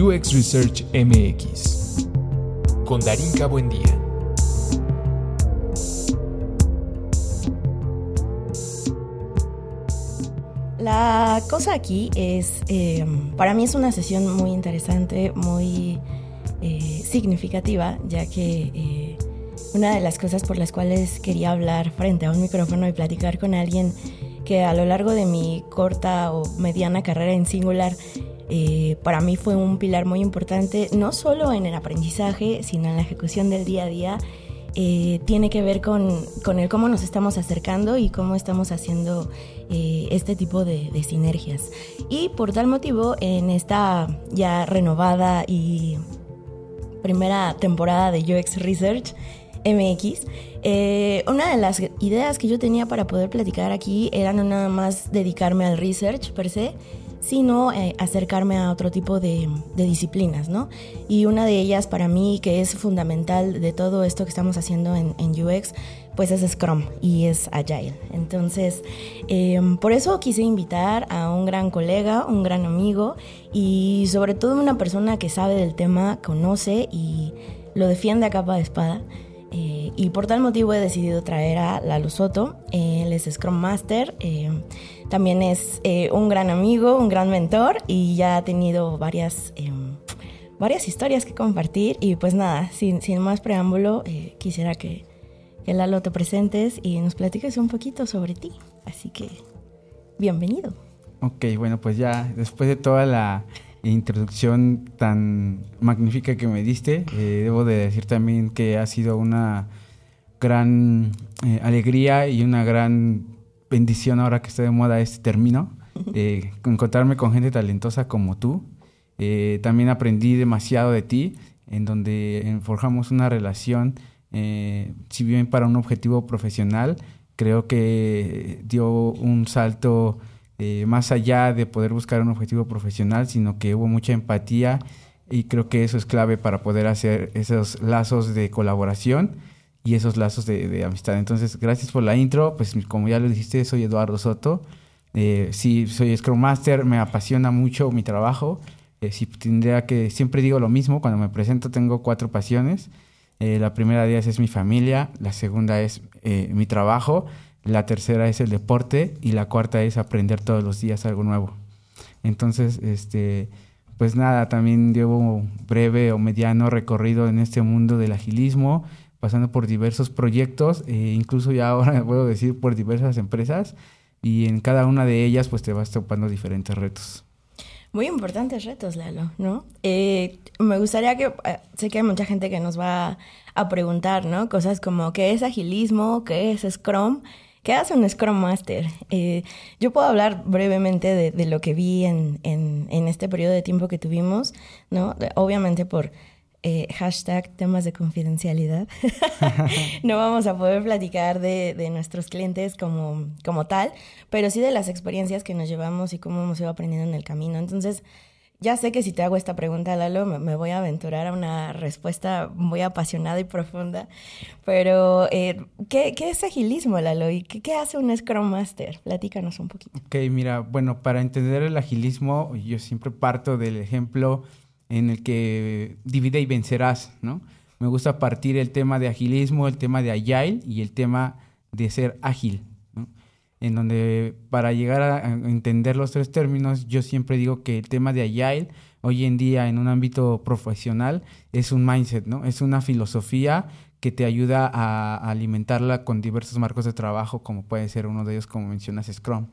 UX Research MX con Darinka Buendía. La cosa aquí es, eh, para mí es una sesión muy interesante, muy eh, significativa, ya que eh, una de las cosas por las cuales quería hablar frente a un micrófono y platicar con alguien que a lo largo de mi corta o mediana carrera en singular, para mí fue un pilar muy importante, no solo en el aprendizaje, sino en la ejecución del día a día eh, tiene que ver con, con, el cómo nos estamos acercando y cómo estamos haciendo eh, este tipo de, sinergias. Y por tal motivo, en esta ya renovada y primera temporada de UX Research MX, eh, una de las ideas que yo tenía para poder platicar aquí era no nada más dedicarme al research per se, sino eh, acercarme a otro tipo de, disciplinas, ¿no? Y una de ellas para mí, que es fundamental de todo esto que estamos haciendo en, UX, pues es Scrum y es Agile. Entonces, em, por eso quise invitar a un gran colega, un gran amigo y sobre todo una persona que sabe del tema, conoce y lo defiende a capa de espada. Eh, y por tal motivo he decidido traer a Lalo Soto. él es Scrum Master. Em, también es eh, un gran amigo, un gran mentor y ya ha tenido varias, varias historias que compartir. Y pues nada, sin, más preámbulo, eh, quisiera que, que Lalo te presentes y nos platiques un poquito sobre ti. Así que, bienvenido. Ok, bueno, pues ya después de toda la introducción tan magnífica que me diste, eh, debo de decir también que ha sido una gran alegría y una gran bendición ahora que está de moda este término, eh, encontrarme con gente talentosa como tú. Eh, también aprendí demasiado de ti, en donde forjamos una relación, eh, si bien para un objetivo profesional, creo que dio un salto más allá de poder buscar un objetivo profesional, sino que hubo mucha empatía y creo que eso es clave para poder hacer esos lazos de colaboración y esos lazos de, amistad. Entonces, gracias por la intro. Pues como ya lo dijiste, soy Eduardo Soto. Eh, sí, soy Scrum Master, me apasiona mucho mi trabajo. Eh, si tendría que, siempre digo lo mismo, cuando me presento tengo cuatro pasiones. Eh, la primera de ellas es mi familia, la segunda es eh, mi trabajo, la tercera es el deporte y la cuarta es aprender todos los días algo nuevo. Entonces, este, pues nada, también llevo un breve o mediano recorrido en este mundo del agilismo, pasando por diversos proyectos, e incluso ya ahora puedo decir por diversas empresas, y en cada una de ellas pues te vas topando diferentes retos. Muy importantes retos, Lalo, ¿no? Eh, me gustaría que, eh, sé que hay mucha gente que nos va a preguntar, ¿no? Cosas como, ¿qué es agilismo? ¿Qué es Scrum? ¿Qué hace un Scrum Master? Eh, yo puedo hablar brevemente de, lo que vi en, en, en, este periodo de tiempo que tuvimos, ¿no? Obviamente por eh, hashtag temas de confidencialidad. no vamos a poder platicar de, de, nuestros clientes como, como tal, pero sí de las experiencias que nos llevamos y cómo hemos ido aprendiendo en el camino. Entonces, ya sé que si te hago esta pregunta, Lalo, me, voy a aventurar a una respuesta muy apasionada y profunda, pero eh, ¿qué, ¿qué, es agilismo, Lalo? ¿Y qué, hace un Scrum Master? Platícanos un poquito. Ok, mira, bueno, para entender el agilismo, yo siempre parto del ejemplo en el que divide y vencerás, ¿no? Me gusta partir el tema de agilismo, el tema de agile y el tema de ser ágil. En donde para llegar a entender los tres términos, yo siempre digo que el tema de agile hoy en día en un ámbito profesional es un mindset, ¿no? Es una filosofía que te ayuda a alimentarla con diversos marcos de trabajo, como puede ser uno de ellos, como mencionas, Scrum.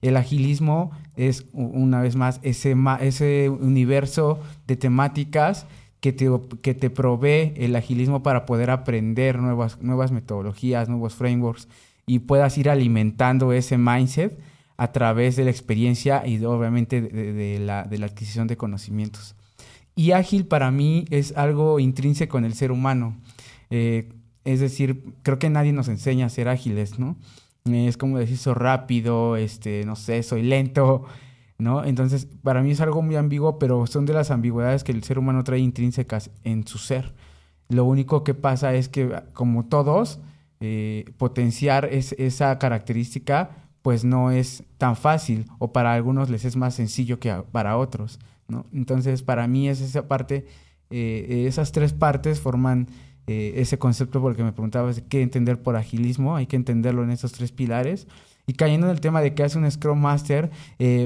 El agilismo es, una vez más, ese, ese universo de temáticas que te, que te provee el agilismo para poder aprender nuevas, nuevas metodologías, nuevos frameworks y puedas ir alimentando ese mindset a través de la experiencia y obviamente de, la, de la adquisición de conocimientos. Y ágil para mí es algo intrínseco en el ser humano. Eh, es decir, creo que nadie nos enseña a ser ágiles, ¿no? es como decir soy rápido, este, no sé, soy lento, ¿no? Entonces, para mí es algo muy ambiguo, pero son de las ambigüedades que el ser humano trae intrínsecas en su ser. Lo único que pasa es que, como todos, eh, potenciar esa característica, pues no es tan fácil, o para algunos les es más sencillo que para otros. ¿no? Entonces, para mí es esa parte, eh, esas tres partes forman eh, ese concepto porque me preguntabas qué entender por agilismo, hay que entenderlo en estos tres pilares. Y cayendo en el tema de qué hace un Scrum Master,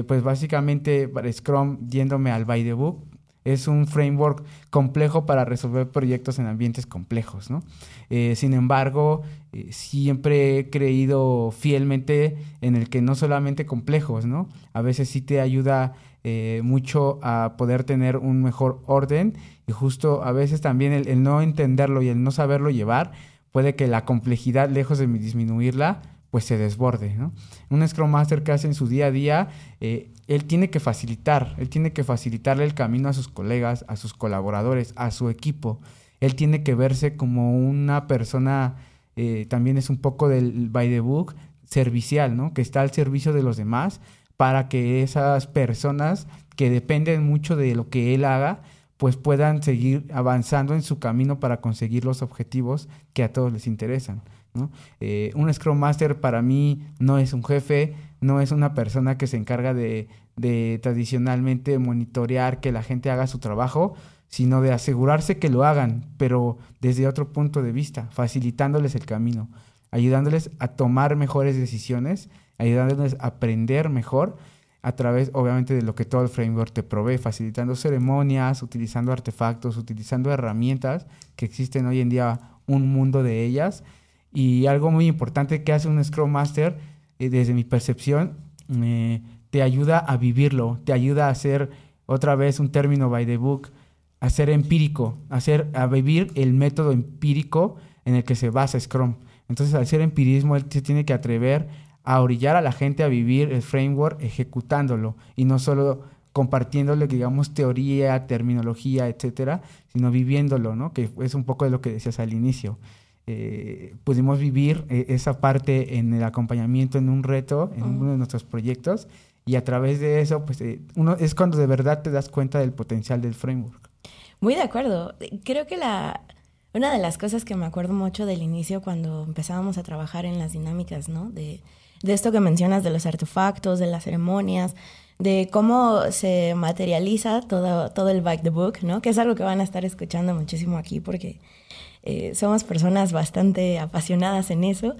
pues básicamente para Scrum, yéndome al by the book, es un framework complejo para resolver proyectos en ambientes complejos, ¿no? Sin embargo, eh, siempre he creído fielmente en el que no solamente complejos, ¿no? A veces sí te ayuda eh, mucho a poder tener un mejor orden y justo a veces también el, no entenderlo y el no saberlo llevar puede que la complejidad, lejos de disminuirla, pues se desborde, ¿no? Un Scrum Master que hace en su día a día, eh, él tiene que facilitar, él tiene que facilitarle el camino a sus colegas, a sus colaboradores, a su equipo. Él tiene que verse como una persona, eh, también es un poco del by the book, servicial, ¿no? Que está al servicio de los demás para que esas personas que dependen mucho de lo que él haga, pues puedan seguir avanzando en su camino para conseguir los objetivos que a todos les interesan. Eh, un Scrum Master para mí no es un jefe, no es una persona que se encarga de, tradicionalmente monitorear que la gente haga su trabajo, sino de asegurarse que lo hagan, pero desde otro punto de vista, facilitándoles el camino, ayudándoles a tomar mejores decisiones, ayudándoles a aprender mejor a través, obviamente, de lo que todo el framework te provee, facilitando ceremonias, utilizando artefactos, utilizando herramientas que existen hoy en día, un mundo de ellas. Y algo muy importante que hace un Scrum Master, eh, desde mi percepción, eh, te ayuda a vivirlo, te ayuda a hacer otra vez un término by the book, a ser empírico, a, a vivir el método empírico en el que se basa Scrum. Entonces, al ser empirismo, él se tiene que atrever a orillar a la gente a vivir el framework ejecutándolo y no solo compartiéndole, digamos, teoría, terminología, etcétera, sino viviéndolo, ¿no? Que es un poco de lo que decías al inicio. Eh, pudimos vivir eh, esa parte en el acompañamiento en un reto, en uno de nuestros proyectos, y a través de eso, pues eh, uno es cuando de verdad te das cuenta del potencial del framework. Muy de acuerdo. Creo que la una de las cosas que me acuerdo mucho del inicio cuando empezábamos a trabajar en las dinámicas, ¿no? De, esto que mencionas de los artefactos, de las ceremonias, de cómo se materializa todo, todo el back the book, ¿no? Que es algo que van a estar escuchando muchísimo aquí porque eh, somos personas bastante apasionadas en eso.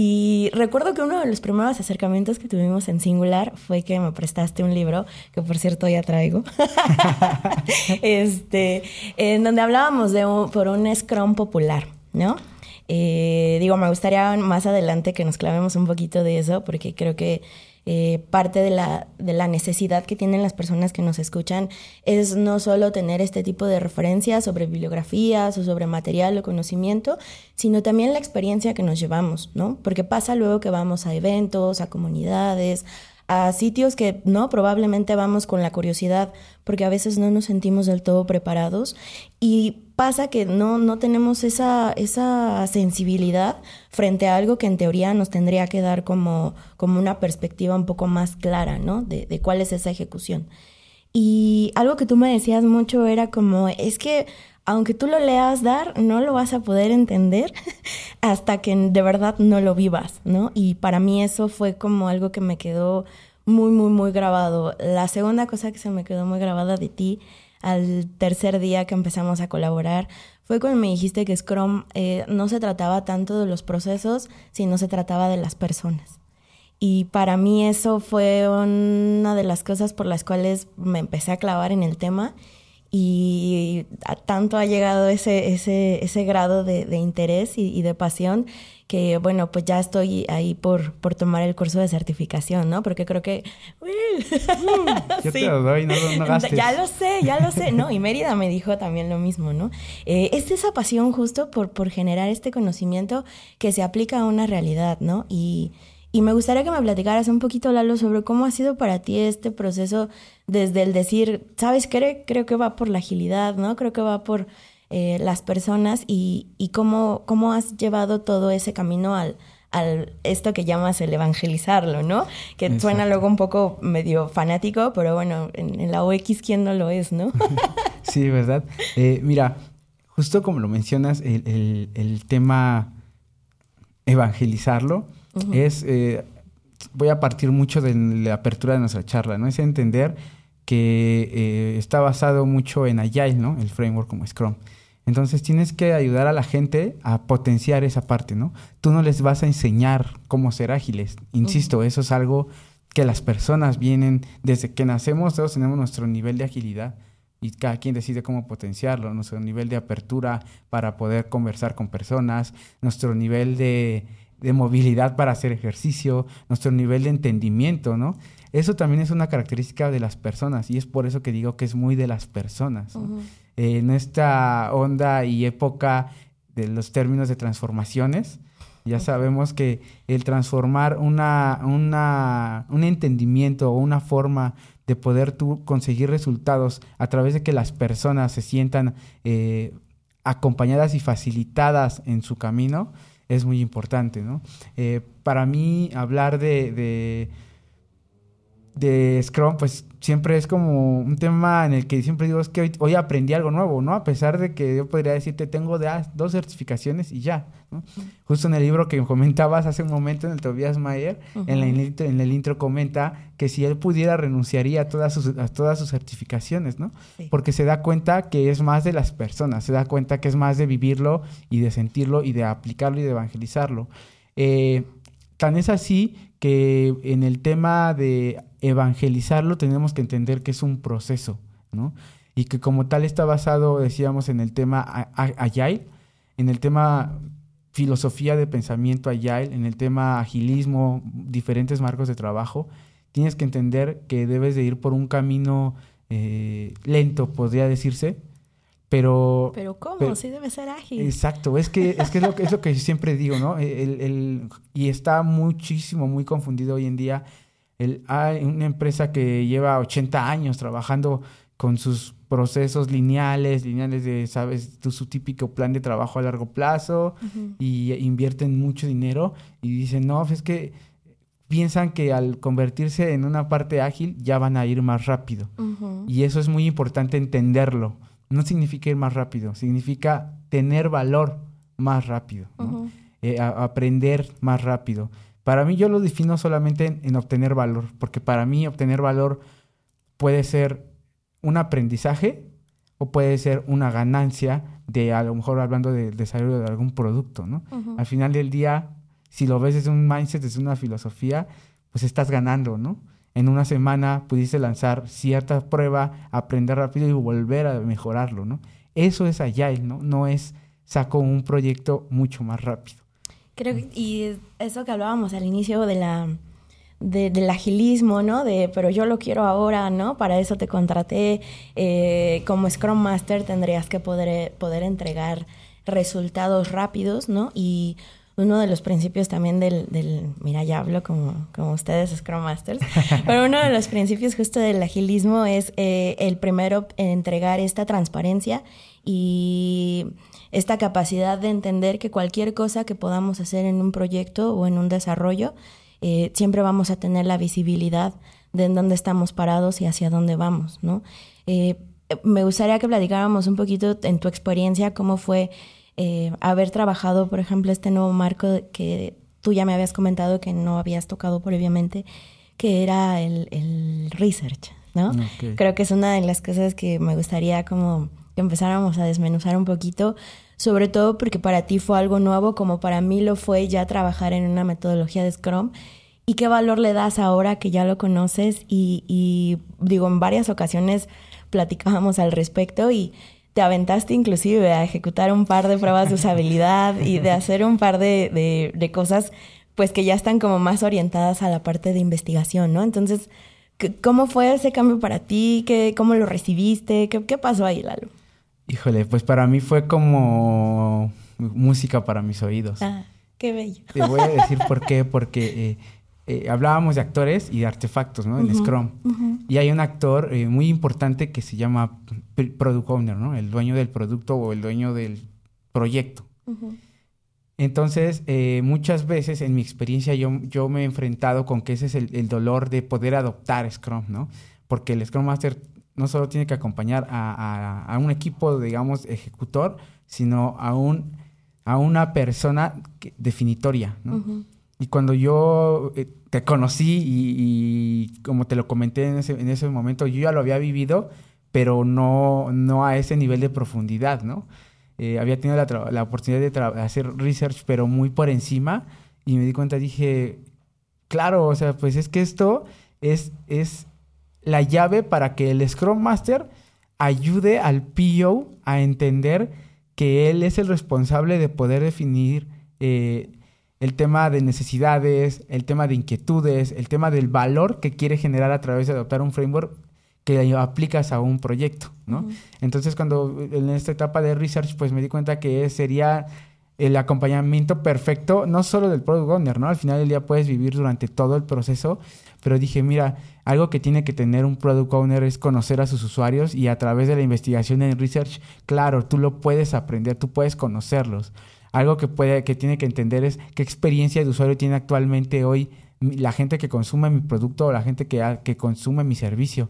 Y recuerdo que uno de los primeros acercamientos que tuvimos en Singular fue que me prestaste un libro, que por cierto ya traigo, este, en donde hablábamos de por un Scrum popular, ¿no? Eh, digo, me gustaría más adelante que nos clavemos un poquito de eso, porque creo que eh, parte de la, de la necesidad que tienen las personas que nos escuchan es no solo tener este tipo de referencias sobre bibliografías o sobre material o conocimiento, sino también la experiencia que nos llevamos, ¿no? Porque pasa luego que vamos a eventos, a comunidades, a sitios que no, probablemente vamos con la curiosidad, porque a veces no nos sentimos del todo preparados y pasa que no, no tenemos esa, esa sensibilidad frente a algo que en teoría nos tendría que dar como, como una perspectiva un poco más clara, ¿no? De, de cuál es esa ejecución. Y algo que tú me decías mucho era como, es que aunque tú lo leas dar, no lo vas a poder entender hasta que de verdad no lo vivas, ¿no? Y para mí eso fue como algo que me quedó muy, muy, muy grabado. La segunda cosa que se me quedó muy grabada de ti al tercer día que empezamos a colaborar fue cuando me dijiste que Scrum eh, no se trataba tanto de los procesos, sino se trataba de las personas. Y para mí eso fue una de las cosas por las cuales me empecé a clavar en el tema y a tanto ha llegado ese, ese, ese grado de, de interés y, de pasión que, bueno, pues ya estoy ahí por, por tomar el curso de certificación, ¿no? Porque creo que... Yo te lo doy, no, no gastes. Ya lo sé, ya lo sé, ¿no? Y Mérida me dijo también lo mismo, ¿no? Eh, es esa pasión justo por, por generar este conocimiento que se aplica a una realidad, ¿no? Y y me gustaría que me platicaras un poquito, Lalo, sobre cómo ha sido para ti este proceso desde el decir, ¿sabes qué? Creo que va por la agilidad, ¿no? Creo que va por eh, las personas y, y cómo, cómo has llevado todo ese camino al, al esto que llamas el evangelizarlo, ¿no? Que suena luego un poco medio fanático, pero bueno, en, la OX, ¿quién no lo es, no? sí, ¿verdad? Eh, mira, justo como lo mencionas, el, el, el tema evangelizarlo es, eh, voy a partir mucho de la apertura de nuestra charla, ¿no? Es entender que eh, está basado mucho en Agile, ¿no? El framework como Scrum. Entonces tienes que ayudar a la gente a potenciar esa parte, ¿no? Tú no les vas a enseñar cómo ser ágiles. Insisto, eso es algo que las personas vienen desde que nacemos, todos tenemos nuestro nivel de agilidad y cada quien decide cómo potenciarlo, nuestro nivel de apertura para poder conversar con personas, nuestro nivel de, de movilidad para hacer ejercicio, nuestro nivel de entendimiento, ¿no? Eso también es una característica de las personas y es por eso que digo que es muy de las personas. ¿no? en esta onda y época de los términos de transformaciones. Ya sabemos que el transformar una, una, un entendimiento o una forma de poder tú conseguir resultados a través de que las personas se sientan eh, acompañadas y facilitadas en su camino es muy importante, ¿no? Eh, para mí hablar de de Scrum, pues siempre es como un tema en el que siempre digo, es que hoy, aprendí algo nuevo, ¿no? A pesar de que yo podría decirte, tengo de, dos certificaciones y ya, ¿no? Justo en el libro que comentabas hace un momento, en el Tobias Mayer, en, la, en el intro comenta que si él pudiera renunciaría a todas sus, a todas sus certificaciones, ¿no? Porque se da cuenta que es más de las personas, se da cuenta que es más de vivirlo y de sentirlo y de aplicarlo y de evangelizarlo. Eh, tan es así que en el tema de evangelizarlo tenemos que entender que es un proceso, ¿no? Y que como tal está basado, decíamos, en el tema Agile, en el tema filosofía de pensamiento Agile, en el tema agilismo, diferentes marcos de trabajo, tienes que entender que debes de ir por un camino eh, lento, podría decirse, pero... Pero ¿cómo? sí debe ser ágil. Exacto, es que es, que es, lo, que, es lo que siempre digo, ¿no? El, el, y está muchísimo, muy confundido hoy en día. El, hay una empresa que lleva 80 años trabajando con sus procesos lineales, lineales de, sabes, su típico plan de trabajo a largo plazo y invierten mucho dinero y dicen, no, pues es que piensan que al convertirse en una parte ágil ya van a ir más rápido. Y eso es muy importante entenderlo no significa ir más rápido, significa tener valor más rápido, eh, aprender más rápido. Para mí yo lo defino solamente en, obtener valor, porque para mí obtener valor puede ser un aprendizaje o puede ser una ganancia de a lo mejor hablando del desarrollo de algún producto, ¿no? Al final del día, si lo ves desde un mindset, desde una filosofía, pues estás ganando, ¿no? En una semana pudiste lanzar cierta prueba, aprender rápido y volver a mejorarlo, ¿no? Eso es Agile, ¿no? No es saco un proyecto mucho más rápido. Creo que, y eso que hablábamos al inicio de la del agilismo, ¿no? De, pero yo lo quiero ahora, ¿no? Para eso te contraté. Eh, como Scrum Master tendrías que poder, poder entregar resultados rápidos, ¿no? Y uno de los principios también del, del mira, ya hablo como, como ustedes, Scrum Masters, pero uno de los principios justo del agilismo es eh, el primero entregar esta transparencia y esta capacidad de entender que cualquier cosa que podamos hacer en un proyecto o en un desarrollo, eh, siempre vamos a tener la visibilidad de en dónde estamos parados y hacia dónde vamos, ¿no? Eh, me gustaría que platicáramos un poquito en tu experiencia cómo fue eh, haber trabajado, por ejemplo, este nuevo marco que tú ya me habías comentado que no habías tocado previamente, que era el, research, ¿no? Creo que es una de las cosas que me gustaría como que empezáramos a desmenuzar un poquito, sobre todo porque para ti fue algo nuevo, como para mí lo fue ya trabajar en una metodología de Scrum. ¿Y qué valor le das ahora que ya lo conoces? Y, y digo, en varias ocasiones platicábamos al respecto y te aventaste inclusive a ejecutar un par de pruebas de usabilidad y de hacer un par de, de, cosas pues que ya están como más orientadas a la parte de investigación, ¿no? Entonces, ¿cómo fue ese cambio para ti? ¿Qué, ¿Cómo lo recibiste? ¿Qué, ¿Qué, pasó ahí, Lalo? Híjole, pues para mí fue como música para mis oídos. Ah, qué bello. Te voy a decir por qué, porque eh, eh, hablábamos de actores y de artefactos, ¿no? En Scrum. Y hay un actor eh, muy importante que se llama Product Owner, ¿no? El dueño del producto o el dueño del proyecto. Entonces, eh, muchas veces en mi experiencia yo, yo me he enfrentado con que ese es el, dolor de poder adoptar Scrum, ¿no? Porque el Scrum Master no solo tiene que acompañar a, un equipo, digamos, ejecutor, sino a, un, a una persona definitoria, ¿no? Y cuando yo eh, te conocí y, como te lo comenté en ese, en ese momento, yo ya lo había vivido, pero no, no a ese nivel de profundidad, ¿no? Eh, había tenido la, la oportunidad de hacer research, pero muy por encima, y me di cuenta, dije, claro, o sea, pues es que esto es, es la llave para que el Scrum Master ayude al PO a entender que él es el responsable de poder definir eh, el tema de necesidades, el tema de inquietudes, el tema del valor que quiere generar a través de adoptar un framework que aplicas a un proyecto, ¿no? Entonces, cuando en esta etapa de research, pues me di cuenta que sería el acompañamiento perfecto, no solo del product owner, ¿no? Al final del día puedes vivir durante todo el proceso, pero dije, mira, algo que tiene que tener un product owner es conocer a sus usuarios y a través de la investigación en research, claro, tú lo puedes aprender, tú puedes conocerlos. Algo que puede, que tiene que entender es qué experiencia de usuario tiene actualmente hoy la gente que consume mi producto o la gente que, que consume mi servicio.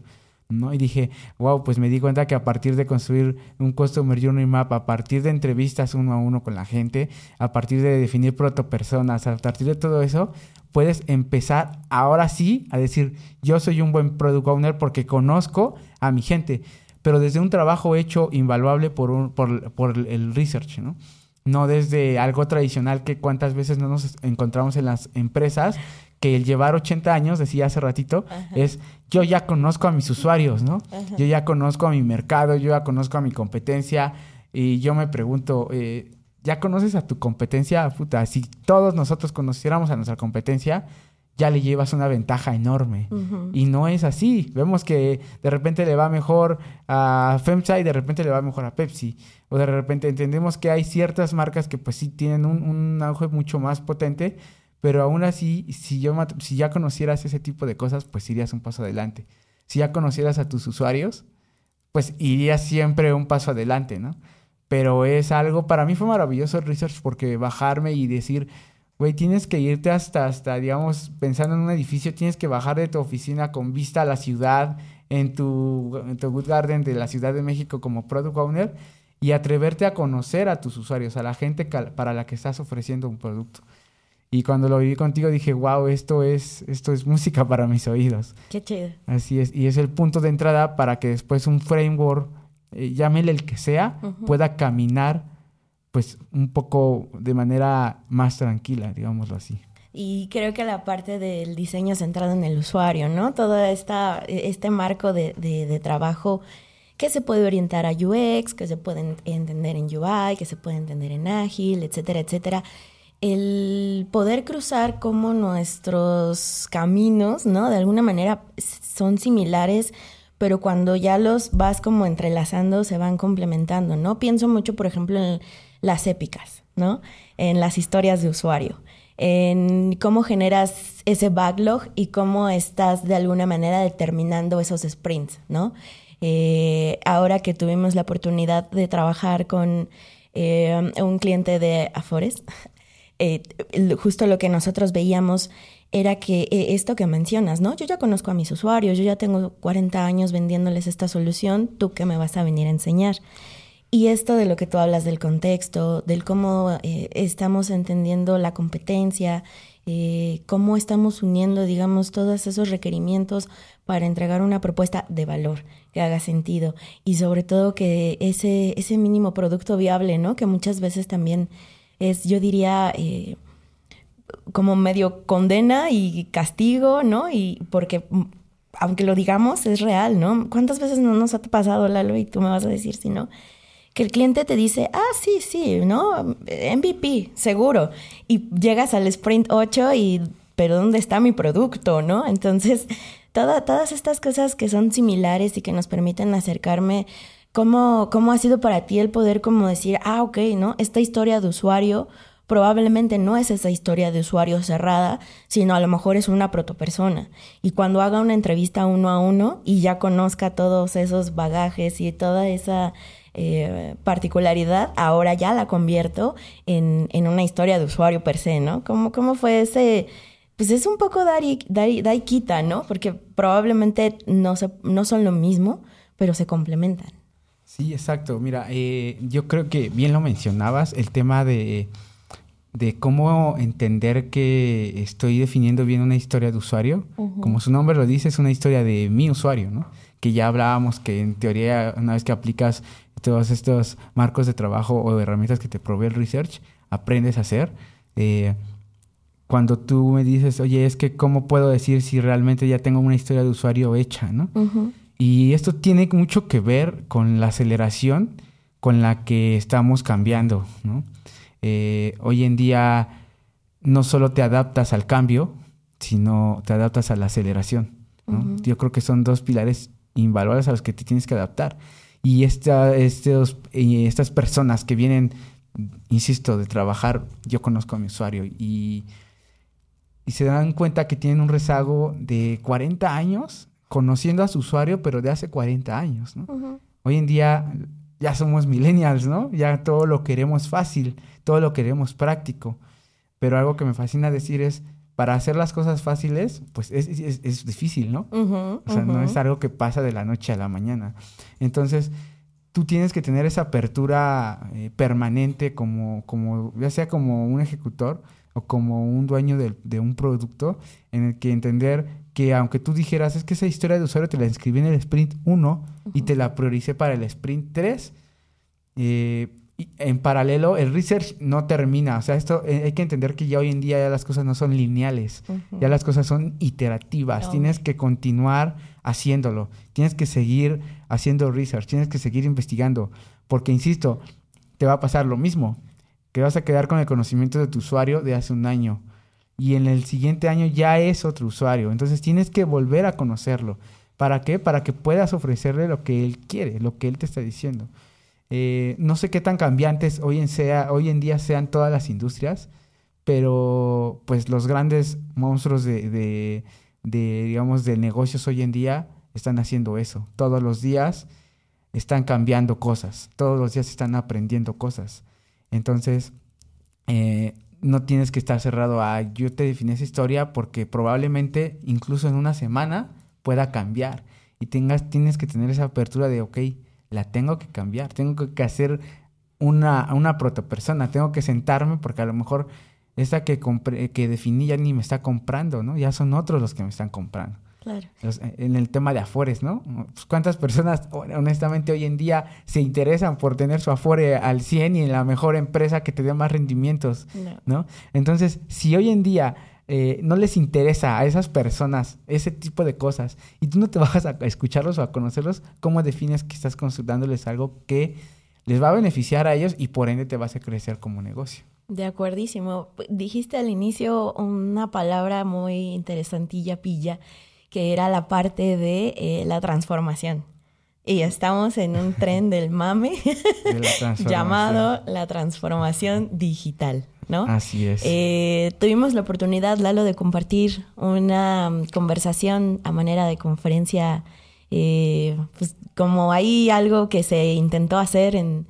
¿no? Y dije, wow, pues me di cuenta que a partir de construir un Customer Journey Map, a partir de entrevistas uno a uno con la gente, a partir de definir protopersonas, a partir de todo eso, puedes empezar ahora sí a decir, yo soy un buen product owner porque conozco a mi gente, pero desde un trabajo hecho invaluable por, un, por, por el research, ¿no? No desde algo tradicional que cuántas veces no nos encontramos en las empresas, que el llevar 80 años, decía hace ratito, es yo ya conozco a mis usuarios, ¿no? Yo ya conozco a mi mercado, yo ya conozco a mi competencia y yo me pregunto, eh, ¿ya conoces a tu competencia? Puta, si todos nosotros conociéramos a nuestra competencia, ya le llevas una ventaja enorme. Y no es así. Vemos que de repente le va mejor a FEMSA y de repente le va mejor a Pepsi. O de repente entendemos que hay ciertas marcas que pues sí tienen un, un auge mucho más potente, pero aún así, si, yo, si ya conocieras ese tipo de cosas, pues irías un paso adelante. Si ya conocieras a tus usuarios, pues irías siempre un paso adelante, ¿no? Pero es algo, para mí fue maravilloso el research porque bajarme y decir, güey, tienes que irte hasta, hasta, digamos, pensando en un edificio, tienes que bajar de tu oficina con vista a la ciudad, en tu, en tu Good Garden de la Ciudad de México como Product Owner y atreverte a conocer a tus usuarios, a la gente para la que estás ofreciendo un producto. Y cuando lo viví contigo dije, wow, esto es, esto es música para mis oídos. Qué chido. Así es. Y es el punto de entrada para que después un framework, eh, llámele el que sea, pueda caminar pues un poco de manera más tranquila, digámoslo así. Y creo que la parte del diseño centrado en el usuario, ¿no? Todo esta, este marco de, de, trabajo que se puede orientar a UX, que se puede entender en UI, que se puede entender en Ágil, etcétera, etcétera. El poder cruzar como nuestros caminos, ¿no? De alguna manera son similares, pero cuando ya los vas como entrelazando, se van complementando, ¿no? Pienso mucho, por ejemplo, en las épicas, ¿no? En las historias de usuario, en cómo generas ese backlog y cómo estás de alguna manera determinando esos sprints, ¿no? Eh, ahora que tuvimos la oportunidad de trabajar con eh, un cliente de Afores, eh, justo lo que nosotros veíamos era que esto que mencionas, ¿no? Yo ya conozco a mis usuarios, yo ya tengo 40 años vendiéndoles esta solución, ¿tú qué me vas a venir a enseñar? Y esto de lo que tú hablas del contexto, del cómo eh, estamos entendiendo la competencia, eh, cómo estamos uniendo, digamos, todos esos requerimientos para entregar una propuesta de valor que haga sentido y sobre todo que ese, ese mínimo producto viable, ¿no? Que muchas veces también es, yo diría, eh, como medio condena y castigo, ¿no? Y porque aunque lo digamos, es real, ¿no? ¿Cuántas veces no nos ha pasado, Lalo? Y tú me vas a decir si no que el cliente te dice, ah, sí, sí, ¿no? MVP, seguro. Y llegas al sprint 8 y, pero ¿dónde está mi producto, no? Entonces, todas estas cosas que son similares y que nos permiten acercarme, ¿cómo, ¿cómo ha sido para ti el poder como decir, ah, ok, ¿no? Esta historia de usuario probablemente no es esa historia de usuario cerrada, sino a lo mejor es una protopersona. Y cuando haga una entrevista uno a uno y ya conozca todos esos bagajes y toda esa eh, particularidad, ahora ya la convierto en, en, una historia de usuario per se, ¿no? ¿Cómo, cómo fue ese...? Pues es un poco dar y, dar, quita, ¿no? Porque probablemente no, se, no son lo mismo, pero se complementan. Sí, exacto. Mira, eh, yo creo que bien lo mencionabas, el tema de de cómo entender que estoy definiendo bien una historia de usuario. Como su nombre lo dice, es una historia de mi usuario, ¿no? Que ya hablábamos que en teoría, una vez que aplicas todos estos marcos de trabajo o de herramientas que te provee el research, aprendes a hacer. Eh, cuando tú me dices, oye, es que cómo puedo decir si realmente ya tengo una historia de usuario hecha, ¿no? Y esto tiene mucho que ver con la aceleración con la que estamos cambiando, ¿no? Eh, hoy en día no solo te adaptas al cambio, sino te adaptas a la aceleración. Yo creo que son dos pilares invaluables a los que te tienes que adaptar. Y esta, estos, estas personas que vienen, insisto, de trabajar, yo conozco a mi usuario y, y se dan cuenta que tienen un rezago de 40 años conociendo a su usuario, pero de hace 40 años. Hoy en día ya somos millennials, ¿no? Ya todo lo queremos fácil, todo lo queremos práctico. Pero algo que me fascina decir es, para hacer las cosas fáciles, pues es, es, difícil, ¿no? o sea, no es algo que pasa de la noche a la mañana. Entonces, tú tienes que tener esa apertura eh, permanente como, como, ya sea como un ejecutor o como un dueño de, de, un producto, en el que entender que aunque tú dijeras, es que esa historia de usuario te la inscribí en el sprint 1 y te la prioricé para el sprint 3, eh, en paralelo, el research no termina. O sea, esto eh, hay que entender que ya hoy en día ya las cosas no son lineales, ya las cosas son iterativas. Tienes que continuar haciéndolo, tienes que seguir haciendo research, tienes que seguir investigando, porque insisto, te va a pasar lo mismo, que vas a quedar con el conocimiento de tu usuario de hace un año y en el siguiente año ya es otro usuario. Entonces tienes que volver a conocerlo. ¿Para qué? Para que puedas ofrecerle lo que él quiere, lo que él te está diciendo. Eh, no sé qué tan cambiantes hoy en, día sean todas las industrias, pero pues los grandes monstruos de, de, digamos, de negocios hoy en día están haciendo eso. Todos los días están cambiando cosas, todos los días están aprendiendo cosas. Entonces, eh, no tienes que estar cerrado a yo te definí esa historia porque probablemente incluso en una semana pueda cambiar y tengas, tienes que tener esa apertura de, ok, la tengo que cambiar, tengo que hacer una, una protopersona, tengo que sentarme porque a lo mejor esta que, que definí ya ni me está comprando, ¿no? Ya son otros los que me están comprando. Claro. Eh, en el tema de Afores, ¿no? Pues, ¿Cuántas personas, honestamente, hoy en día se interesan por tener su Afore al 100 y en la mejor empresa que te dé más rendimientos, ¿no? Entonces, si hoy en día eh, no les interesa a esas personas ese tipo de cosas y tú no te vas a escucharlos o a conocerlos, ¿cómo defines que estás consultándoles algo que les va a beneficiar a ellos y por ende te vas a crecer como negocio? De acuerdísimo. Dijiste al inicio una palabra muy interesantilla, pilla, que era la parte de eh, la transformación. Y estamos en un tren del mame llamado la transformación digital, ¿no? Así es. Eh, tuvimos la oportunidad, Lalo, de compartir una mm, conversación a manera de conferencia, eh, pues como hay algo que se intentó hacer en,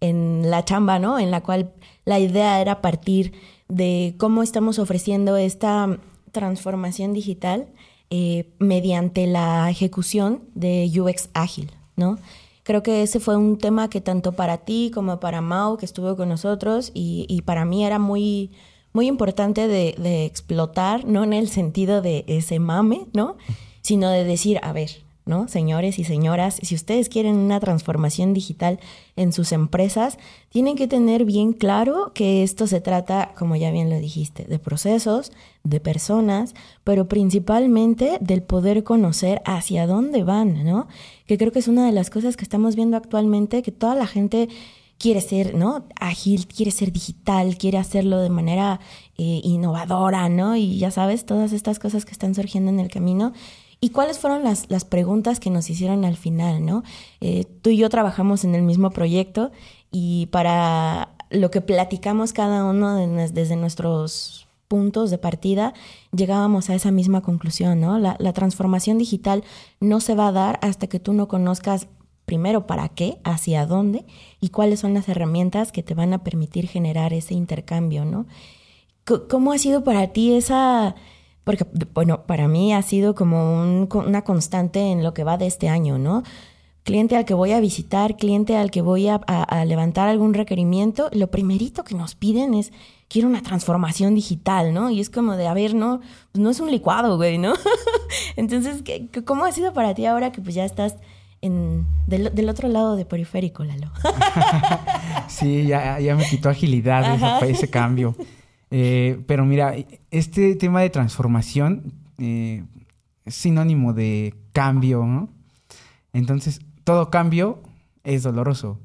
en la chamba, ¿no? En la cual la idea era partir de cómo estamos ofreciendo esta transformación digital eh, mediante la ejecución de UX ágil, ¿no? Creo que ese fue un tema que tanto para ti como para Mao, que estuvo con nosotros, y, para mí era muy, muy importante de, de, explotar, no en el sentido de ese mame, ¿no? Sino de decir, a ver, ¿no? Señores y señoras, si ustedes quieren una transformación digital en sus empresas, tienen que tener bien claro que esto se trata, como ya bien lo dijiste, de procesos, de personas, pero principalmente del poder conocer hacia dónde van, ¿no? Que creo que es una de las cosas que estamos viendo actualmente, que toda la gente quiere ser, ¿no? Ágil, quiere ser digital, quiere hacerlo de manera eh, innovadora, ¿no? Y ya sabes, todas estas cosas que están surgiendo en el camino ¿Y cuáles fueron las, las preguntas que nos hicieron al final, no? Eh, tú y yo trabajamos en el mismo proyecto y para lo que platicamos cada uno desde nuestros puntos de partida, llegábamos a esa misma conclusión, ¿no? La, la transformación digital no se va a dar hasta que tú no conozcas primero para qué, hacia dónde y cuáles son las herramientas que te van a permitir generar ese intercambio, ¿no? ¿Cómo ha sido para ti esa porque, bueno, para mí ha sido como una constante en lo que va de este año, ¿no? Cliente al que voy a visitar, cliente al que voy a, levantar algún requerimiento, lo primerito que nos piden es quiero una transformación digital, ¿no? Y es como de, a ver, no, pues no es un licuado, güey, ¿no? Entonces, ¿cómo ha sido para ti ahora que pues ya estás en, del, otro lado de periférico, Lalo? sí, ya, ya me quitó agilidad ese, cambio. Eh, pero mira, este tema de transformación eh, es sinónimo de cambio, ¿no? Entonces, todo cambio es doloroso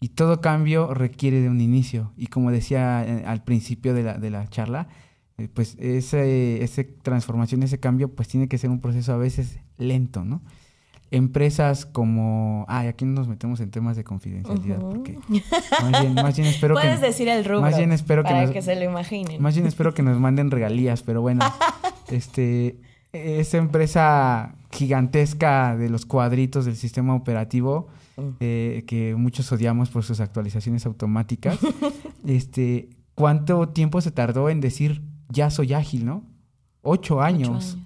y todo cambio requiere de un inicio. Y como decía eh, al principio de la, de la charla, eh, pues ese, esa transformación, ese cambio, pues tiene que ser un proceso a veces lento, ¿no? Empresas como... Ay, aquí no nos metemos en temas de confidencialidad, porque más bien, espero que... Puedes decir el rubro más bien espero para que, se lo imaginen. Más bien espero que nos manden regalías, pero bueno, este, esa empresa gigantesca de los cuadritos del sistema operativo, mm. eh, que muchos odiamos por sus actualizaciones automáticas, este, ¿cuánto tiempo se tardó en decir ya soy ágil, no? Ocho años.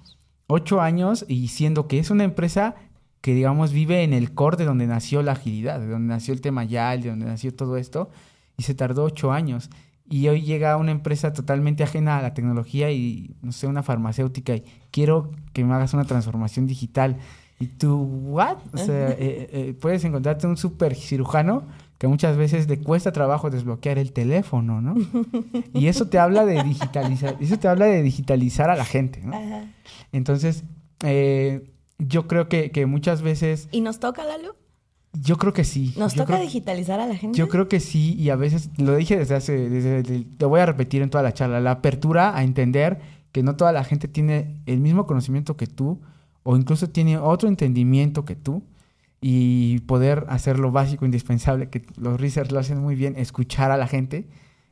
Ocho años. y siendo que es una empresa que, digamos, vive en el core de donde nació la agilidad, de donde nació el tema ya, de donde nació todo esto, y se tardó ocho años y hoy llega una empresa totalmente ajena a la tecnología y, no sé, una farmacéutica y quiero que me hagas una transformación digital. Y tú, ¿what? O sea, eh, eh, puedes encontrarte un super cirujano que muchas veces le cuesta trabajo desbloquear el teléfono, ¿no? Y eso te habla de digitalizar, eso te habla de digitalizar a la gente, ¿no? Entonces, eh, yo creo que, que muchas veces... ¿Y nos toca, Lalo? Yo creo que sí. ¿Nos toca digitalizar a la gente? Yo creo que sí, y a veces, lo dije desde hace, desde, lo voy a repetir en toda la charla, la apertura a entender que no toda la gente tiene el mismo conocimiento que tú, o incluso tiene otro entendimiento que tú, y poder hacer lo básico, indispensable, que los research lo hacen muy bien, escuchar a la gente,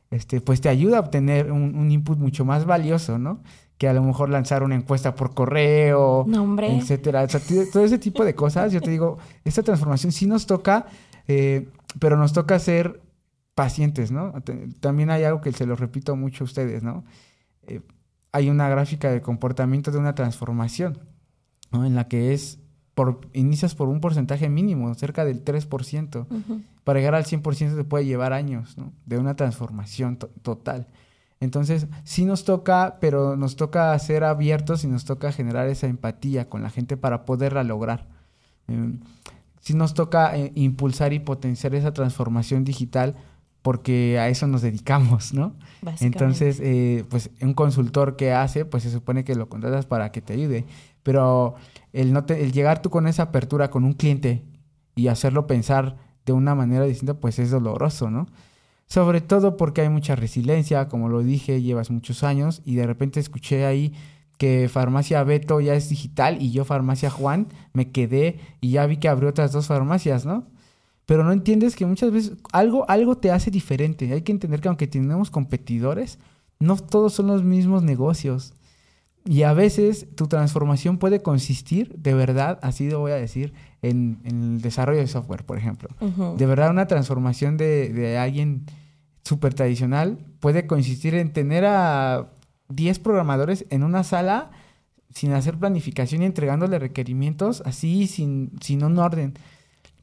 este, pues te ayuda a obtener un, un input mucho más valioso, ¿no? Que a lo mejor lanzar una encuesta por correo, etcétera. todo ese tipo de cosas. Yo te digo, esta transformación sí nos toca, eh, pero nos toca ser pacientes, ¿no? También hay algo que se lo repito mucho a ustedes, ¿no? Eh, hay una gráfica de comportamiento de una transformación, ¿no? En la que es, por, inicias por un porcentaje mínimo, cerca del 3%. Para llegar al 100% te puede llevar años, ¿no? De una transformación total. Entonces, sí nos toca, pero nos toca ser abiertos y nos toca generar esa empatía con la gente para poderla lograr. Eh, sí nos toca eh, impulsar y potenciar esa transformación digital porque a eso nos dedicamos, ¿no? Entonces, eh, pues un consultor que hace, pues se supone que lo contratas para que te ayude, pero el, no el llegar tú con esa apertura con un cliente y hacerlo pensar de una manera distinta, pues es doloroso, ¿no? Sobre todo porque hay mucha resiliencia, como lo dije, llevas muchos años y de repente escuché ahí que Farmacia Beto ya es digital y yo Farmacia Juan me quedé y ya vi que abrió otras dos farmacias, ¿no? Pero no entiendes que muchas veces algo, algo te hace diferente. Hay que entender que aunque tenemos competidores, no todos son los mismos negocios. Y a veces tu transformación puede consistir, de verdad, así lo voy a decir, en, el desarrollo de software, por ejemplo. De verdad, una transformación de, de alguien súper tradicional puede consistir en tener a 10 programadores en una sala sin hacer planificación y entregándole requerimientos así, sin, sin un orden.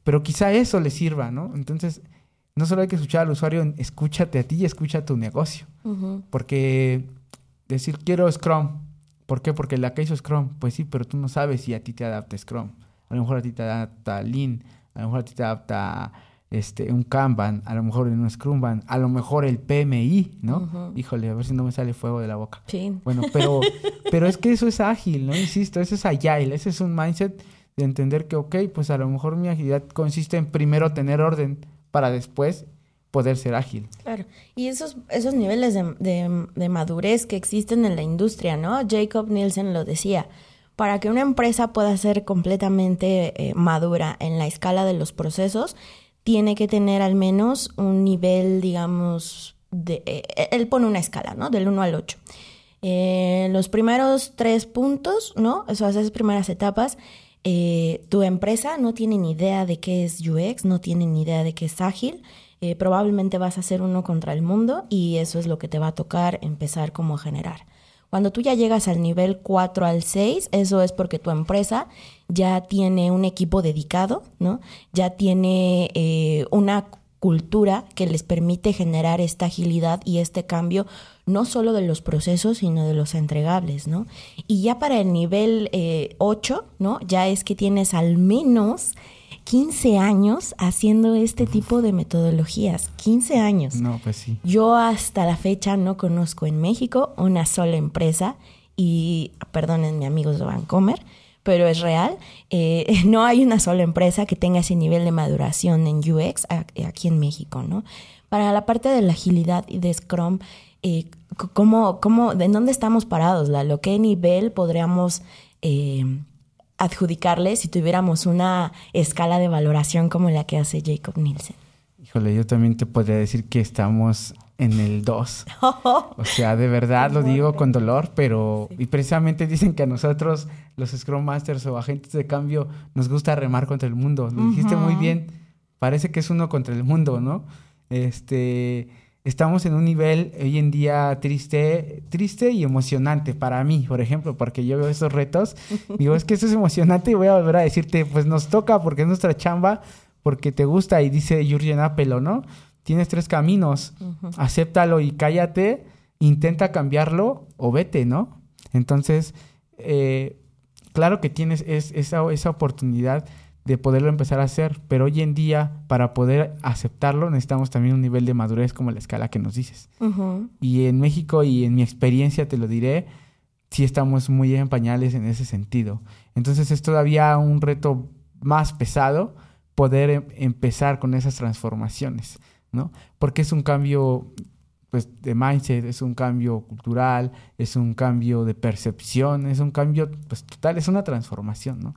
Pero quizá eso le sirva, ¿no? Entonces, no solo hay que escuchar al usuario, escúchate a ti y escucha a tu negocio. Porque decir quiero Scrum, ¿por qué? Porque la que hizo Scrum, pues sí, pero tú no sabes si a ti te adapta Scrum. A lo mejor a ti te adapta Lean, a lo mejor a ti te adapta este, un Kanban, a lo mejor en un Scrumban, a lo mejor el PMI, ¿no? Híjole, a ver si no me sale fuego de la boca. Sí. Bueno, pero, pero es que eso es ágil, ¿no? Insisto, eso es agile, ese es un mindset de entender que, ok, pues a lo mejor mi agilidad consiste en primero tener orden para después poder ser ágil. Claro, y esos, esos niveles de, de, madurez que existen en la industria, ¿no? Jacob Nielsen lo decía, para que una empresa pueda ser completamente eh, madura en la escala de los procesos, tiene que tener al menos un nivel, digamos, de... Eh, él pone una escala, ¿no? Del 1 al 8. Eh, los primeros tres puntos, ¿no? Esas primeras etapas, eh, tu empresa no tiene ni idea de qué es UX, no tiene ni idea de qué es ágil. Probablemente vas a hacer uno contra el mundo y eso es lo que te va a tocar empezar como a generar. Cuando tú ya llegas al nivel 4 al 6, eso es porque tu empresa ya tiene un equipo dedicado, ¿no? Ya tiene eh, una cultura que les permite generar esta agilidad y este cambio, no solo de los procesos, sino de los entregables, ¿no? Y ya para el nivel 8, eh, ¿no? Ya es que tienes al menos 15 años haciendo este tipo de metodologías. 15 años. No, pues sí. Yo hasta la fecha no conozco en México una sola empresa y, perdónenme amigos de Vancomer, pero es real. Eh, no hay una sola empresa que tenga ese nivel de maduración en UX aquí en México, ¿no? Para la parte de la agilidad y de Scrum, eh, ¿cómo, cómo, ¿de dónde estamos parados, Lalo? ¿Qué nivel podríamos eh, adjudicarle si tuviéramos una escala de valoración como la que hace Jacob Nielsen? Híjole, yo también te podría decir que estamos en el 2. O sea, de verdad lo digo con dolor, pero y precisamente dicen que a nosotros, los Scrum Masters o agentes de cambio, nos gusta remar contra el mundo. Lo dijiste muy bien. Parece que es uno contra el mundo, ¿no? Este, estamos en un nivel hoy en día triste, triste y emocionante para mí, por ejemplo, porque yo veo esos retos, digo, es que eso es emocionante y voy a volver a decirte, pues nos toca porque es nuestra chamba, porque te gusta y dice Jurgen Apelo, ¿no? tienes tres caminos, acéptalo y cállate, intenta cambiarlo o vete, ¿no? Entonces, eh, claro que tienes esa, esa oportunidad de poderlo empezar a hacer, pero hoy en día, para poder aceptarlo, necesitamos también un nivel de madurez como la escala que nos dices. Y en México y en mi experiencia, te lo diré, sí estamos muy en pañales en ese sentido. Entonces es todavía un reto más pesado poder em, empezar con esas transformaciones. ¿no? Porque es un cambio pues de mindset, es un cambio cultural, es un cambio de percepción, es un cambio pues total, es una transformación, ¿no?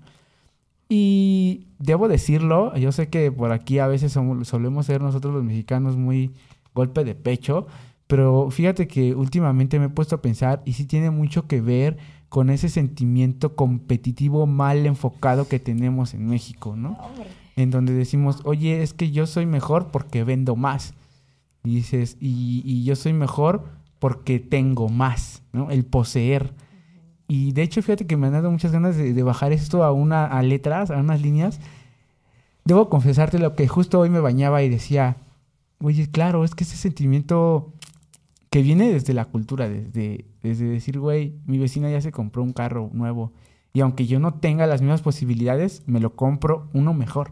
Y debo decirlo, yo sé que por aquí a veces solemos ser nosotros los mexicanos muy golpe de pecho, pero fíjate que últimamente me he puesto a pensar y sí tiene mucho que ver con ese sentimiento competitivo mal enfocado que tenemos en México, ¿no? en donde decimos, oye, es que yo soy mejor porque vendo más. Y dices, y, yo soy mejor porque tengo más, ¿no? El poseer. Y de hecho, fíjate que me han dado muchas ganas de, bajar esto a una a letras, a unas líneas. Debo confesarte lo que justo hoy me bañaba y decía, oye, claro, es que ese sentimiento que viene desde la cultura, desde, desde decir, güey, mi vecina ya se compró un carro nuevo y aunque yo no tenga las mismas posibilidades, me lo compro uno mejor.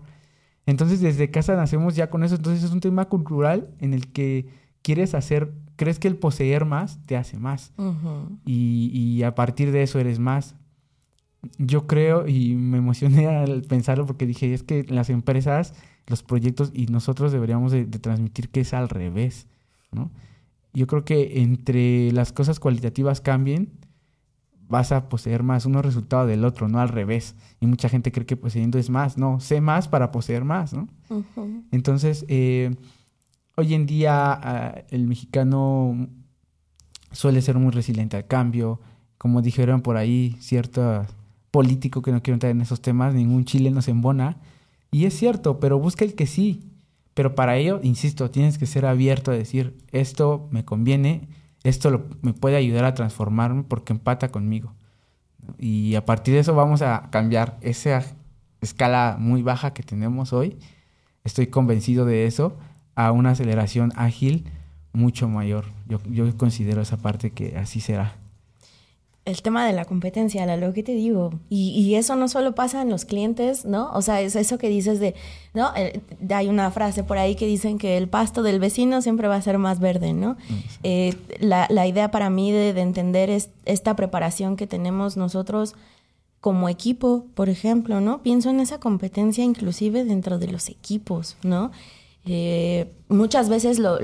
Entonces desde casa nacemos ya con eso. Entonces es un tema cultural en el que quieres hacer, crees que el poseer más te hace más. y, a partir de eso eres más. Yo creo y me emocioné al pensarlo porque dije, es que las empresas, los proyectos y nosotros deberíamos de, de transmitir que es al revés, ¿no? Yo creo que entre las cosas cualitativas cambien, vas a poseer más, uno resultado del otro, no al revés. Y mucha gente cree que poseyendo es más, no, sé más para poseer más, ¿no? Entonces, eh, hoy en día ah, el mexicano suele ser muy resiliente al cambio, como dijeron por ahí, cierto político que no quiero entrar en esos temas, ningún chile nos embona. Y es cierto, pero busca el que sí. Pero para ello, insisto, tienes que ser abierto a decir, esto me conviene, esto me puede ayudar a transformarme porque empata conmigo. Y a partir de eso vamos a cambiar esa escala muy baja que tenemos hoy, estoy convencido de eso, a una aceleración ágil mucho mayor. Yo, yo considero esa parte que así será el tema de la competencia, la lo que te digo. Y, eso no solo pasa en los clientes, ¿no? O sea, es eso que dices de, ¿no? Eh, hay una frase por ahí que dicen que el pasto del vecino siempre va a ser más verde, ¿no? Eh, la, idea para mí de, entender es esta preparación que tenemos nosotros como equipo, por ejemplo, ¿no? Pienso en esa competencia inclusive dentro de los equipos, ¿no? Eh, muchas veces lo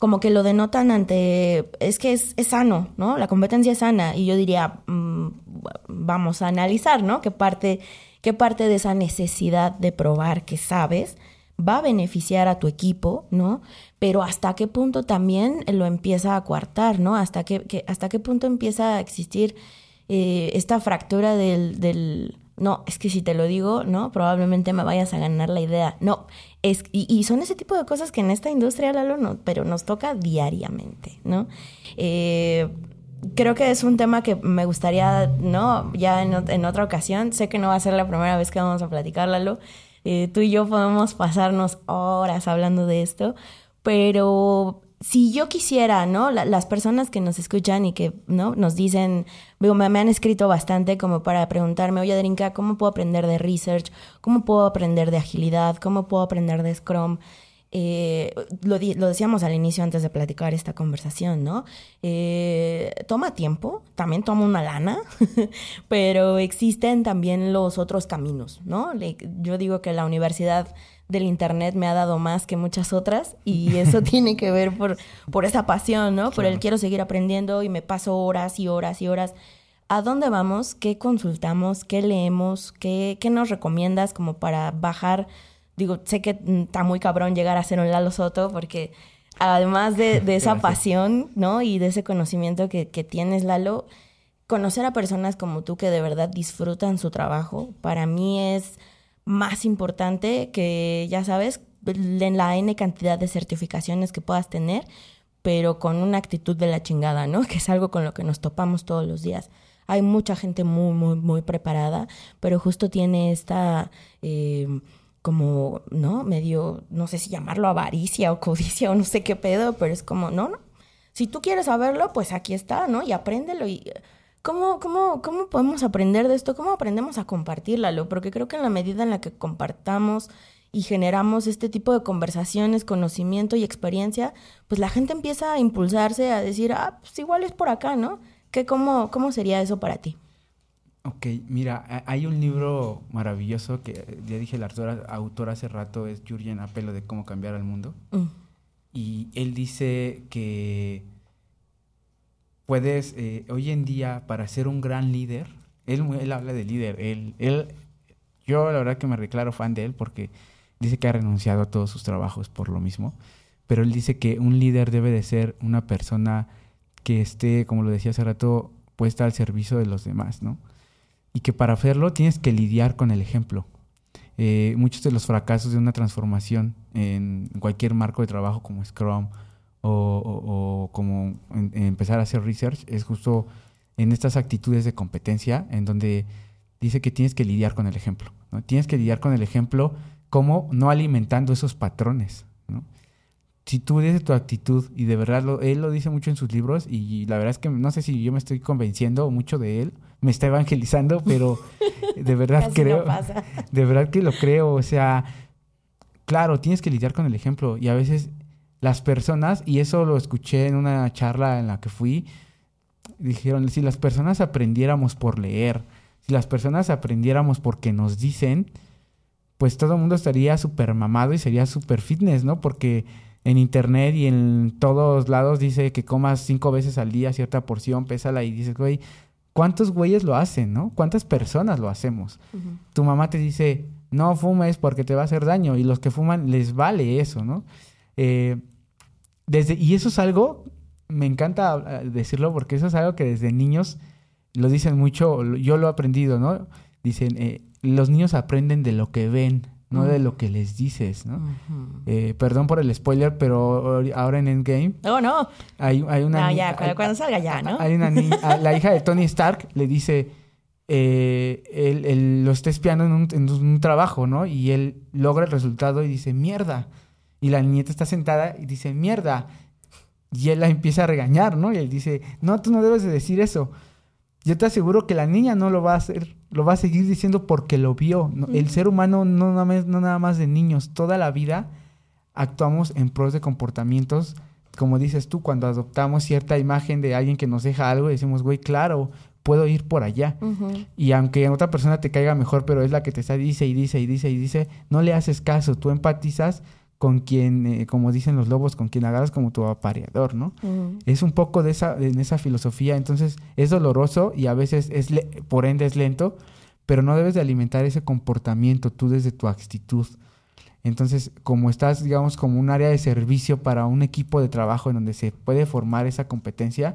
como que lo denotan ante, es que es, sano, ¿no? La competencia es sana y yo diría, mm, vamos a analizar, ¿no? ¿Qué parte, ¿Qué parte de esa necesidad de probar que sabes va a beneficiar a tu equipo, ¿no? Pero hasta qué punto también lo empieza a coartar, ¿no? Hasta qué, hasta qué punto empieza a existir eh, esta fractura del, no, es que si te lo digo, ¿no? Probablemente me vayas a ganar la idea. No, es, y, son ese tipo de cosas que en esta industria, Lalo, no, pero nos toca diariamente, ¿no? Eh, creo que es un tema que me gustaría, ¿no? Ya en, otra ocasión, sé que no va a ser la primera vez que vamos a platicar, Lalo, Eh, tú y yo podemos pasarnos horas hablando de esto, pero si yo quisiera, ¿no? las personas que nos escuchan y que, ¿no? Nos dicen, me, han escrito bastante como para preguntarme, oye, Adrinka, ¿cómo puedo aprender de research? ¿Cómo puedo aprender de agilidad? ¿Cómo puedo aprender de Scrum? Eh, lo, lo, decíamos al inicio antes de platicar esta conversación, ¿no? Eh, toma tiempo, también toma una lana, pero existen también los otros caminos, ¿no? yo digo que la universidad del internet me ha dado más que muchas otras y eso tiene que ver por, por esa pasión, ¿no? Por el quiero seguir aprendiendo y me paso horas y horas y horas. ¿A dónde vamos? ¿Qué consultamos? ¿Qué leemos? ¿Qué, qué nos recomiendas como para bajar? Digo, sé que está muy cabrón llegar a ser un Lalo Soto porque además de, de esa pasión, ¿no? Y de ese conocimiento que, que tienes, Lalo, conocer a personas como tú que de verdad disfrutan su trabajo, para mí es más importante que, ya sabes, en la N cantidad de certificaciones que puedas tener, pero con una actitud de la chingada, ¿no? Que es algo con lo que nos topamos todos los días. Hay mucha gente muy, muy, muy preparada, pero justo tiene esta... Eh, como, ¿no? Medio, no sé si llamarlo avaricia o codicia o no sé qué pedo, pero es como, no, no. Si tú quieres saberlo, pues aquí está, ¿no? Y apréndelo y ¿Cómo, cómo, ¿Cómo podemos aprender de esto? ¿Cómo aprendemos a compartirlo? Porque creo que en la medida en la que compartamos y generamos este tipo de conversaciones, conocimiento y experiencia, pues la gente empieza a impulsarse a decir, ah, pues igual es por acá, ¿no? ¿Qué, cómo, ¿Cómo sería eso para ti? Ok, mira, hay un libro maravilloso que ya dije, el autor, autor hace rato es Jurgen Apelo de Cómo cambiar al mundo. Mm. Y él dice que puedes, eh, hoy en día, para ser un gran líder, él, él habla de líder, él, él, yo la verdad que me declaro fan de él porque dice que ha renunciado a todos sus trabajos por lo mismo, pero él dice que un líder debe de ser una persona que esté, como lo decía hace rato, puesta al servicio de los demás, ¿no? Y que para hacerlo tienes que lidiar con el ejemplo. Eh, muchos de los fracasos de una transformación en cualquier marco de trabajo como Scrum o, como empezar a hacer research es justo en estas actitudes de competencia en donde dice que tienes que lidiar con el ejemplo. ¿no? Tienes que lidiar con el ejemplo como no alimentando esos patrones. ¿no? Si tú desde tu actitud, y de verdad lo, él lo dice mucho en sus libros, y la verdad es que no sé si yo me estoy convenciendo mucho de él, me está evangelizando, pero de verdad creo, de verdad que lo creo, o sea, claro, tienes que lidiar con el ejemplo, y a veces las personas, y eso lo escuché en una charla en la que fui, dijeron, si las personas aprendiéramos por leer, si las personas aprendiéramos porque nos dicen, pues todo el mundo estaría súper mamado y sería súper fitness, ¿no? Porque en internet y en todos lados dice que comas cinco veces al día cierta porción, pésala y dices, güey, ¿cuántos güeyes lo hacen, no? ¿Cuántas personas lo hacemos? Tu mamá te dice, no fumes porque te va a hacer daño y los que fuman les vale eso, ¿no? Eh, desde, y eso es algo, me encanta eh, decirlo porque eso es algo que desde niños lo dicen mucho, yo lo he aprendido, ¿no? Dicen, eh, los niños aprenden de lo que ven, no de lo que les dices, ¿no? eh, perdón por el spoiler, pero ahora en Endgame... Oh, no. Hay, hay una... No, ya, cuando, salga ya, ¿no? Hay una niña, la hija de Tony Stark le dice, eh, él, lo está espiando en un, en un trabajo, ¿no? Y él logra el resultado y dice, mierda. Y la niñeta está sentada y dice, mierda. Y él la empieza a regañar, ¿no? Y él dice, no, tú no debes de decir eso. Yo te aseguro que la niña no lo va a hacer, lo va a seguir diciendo porque lo vio. El ser humano no nada, más, no nada más de niños, toda la vida actuamos en pros de comportamientos, como dices tú, cuando adoptamos cierta imagen de alguien que nos deja algo, decimos, güey, claro, puedo ir por allá. Y aunque otra persona te caiga mejor, pero es la que te está dice y dice y dice y dice, no le haces caso, tú empatizas con quien, eh, como dicen los lobos, con quien agarras como tu apareador, ¿no? Es un poco de esa, en esa filosofía, entonces es doloroso y a veces es, por ende es lento, pero no debes de alimentar ese comportamiento tú desde tu actitud. Entonces, como estás, digamos, como un área de servicio para un equipo de trabajo en donde se puede formar esa competencia,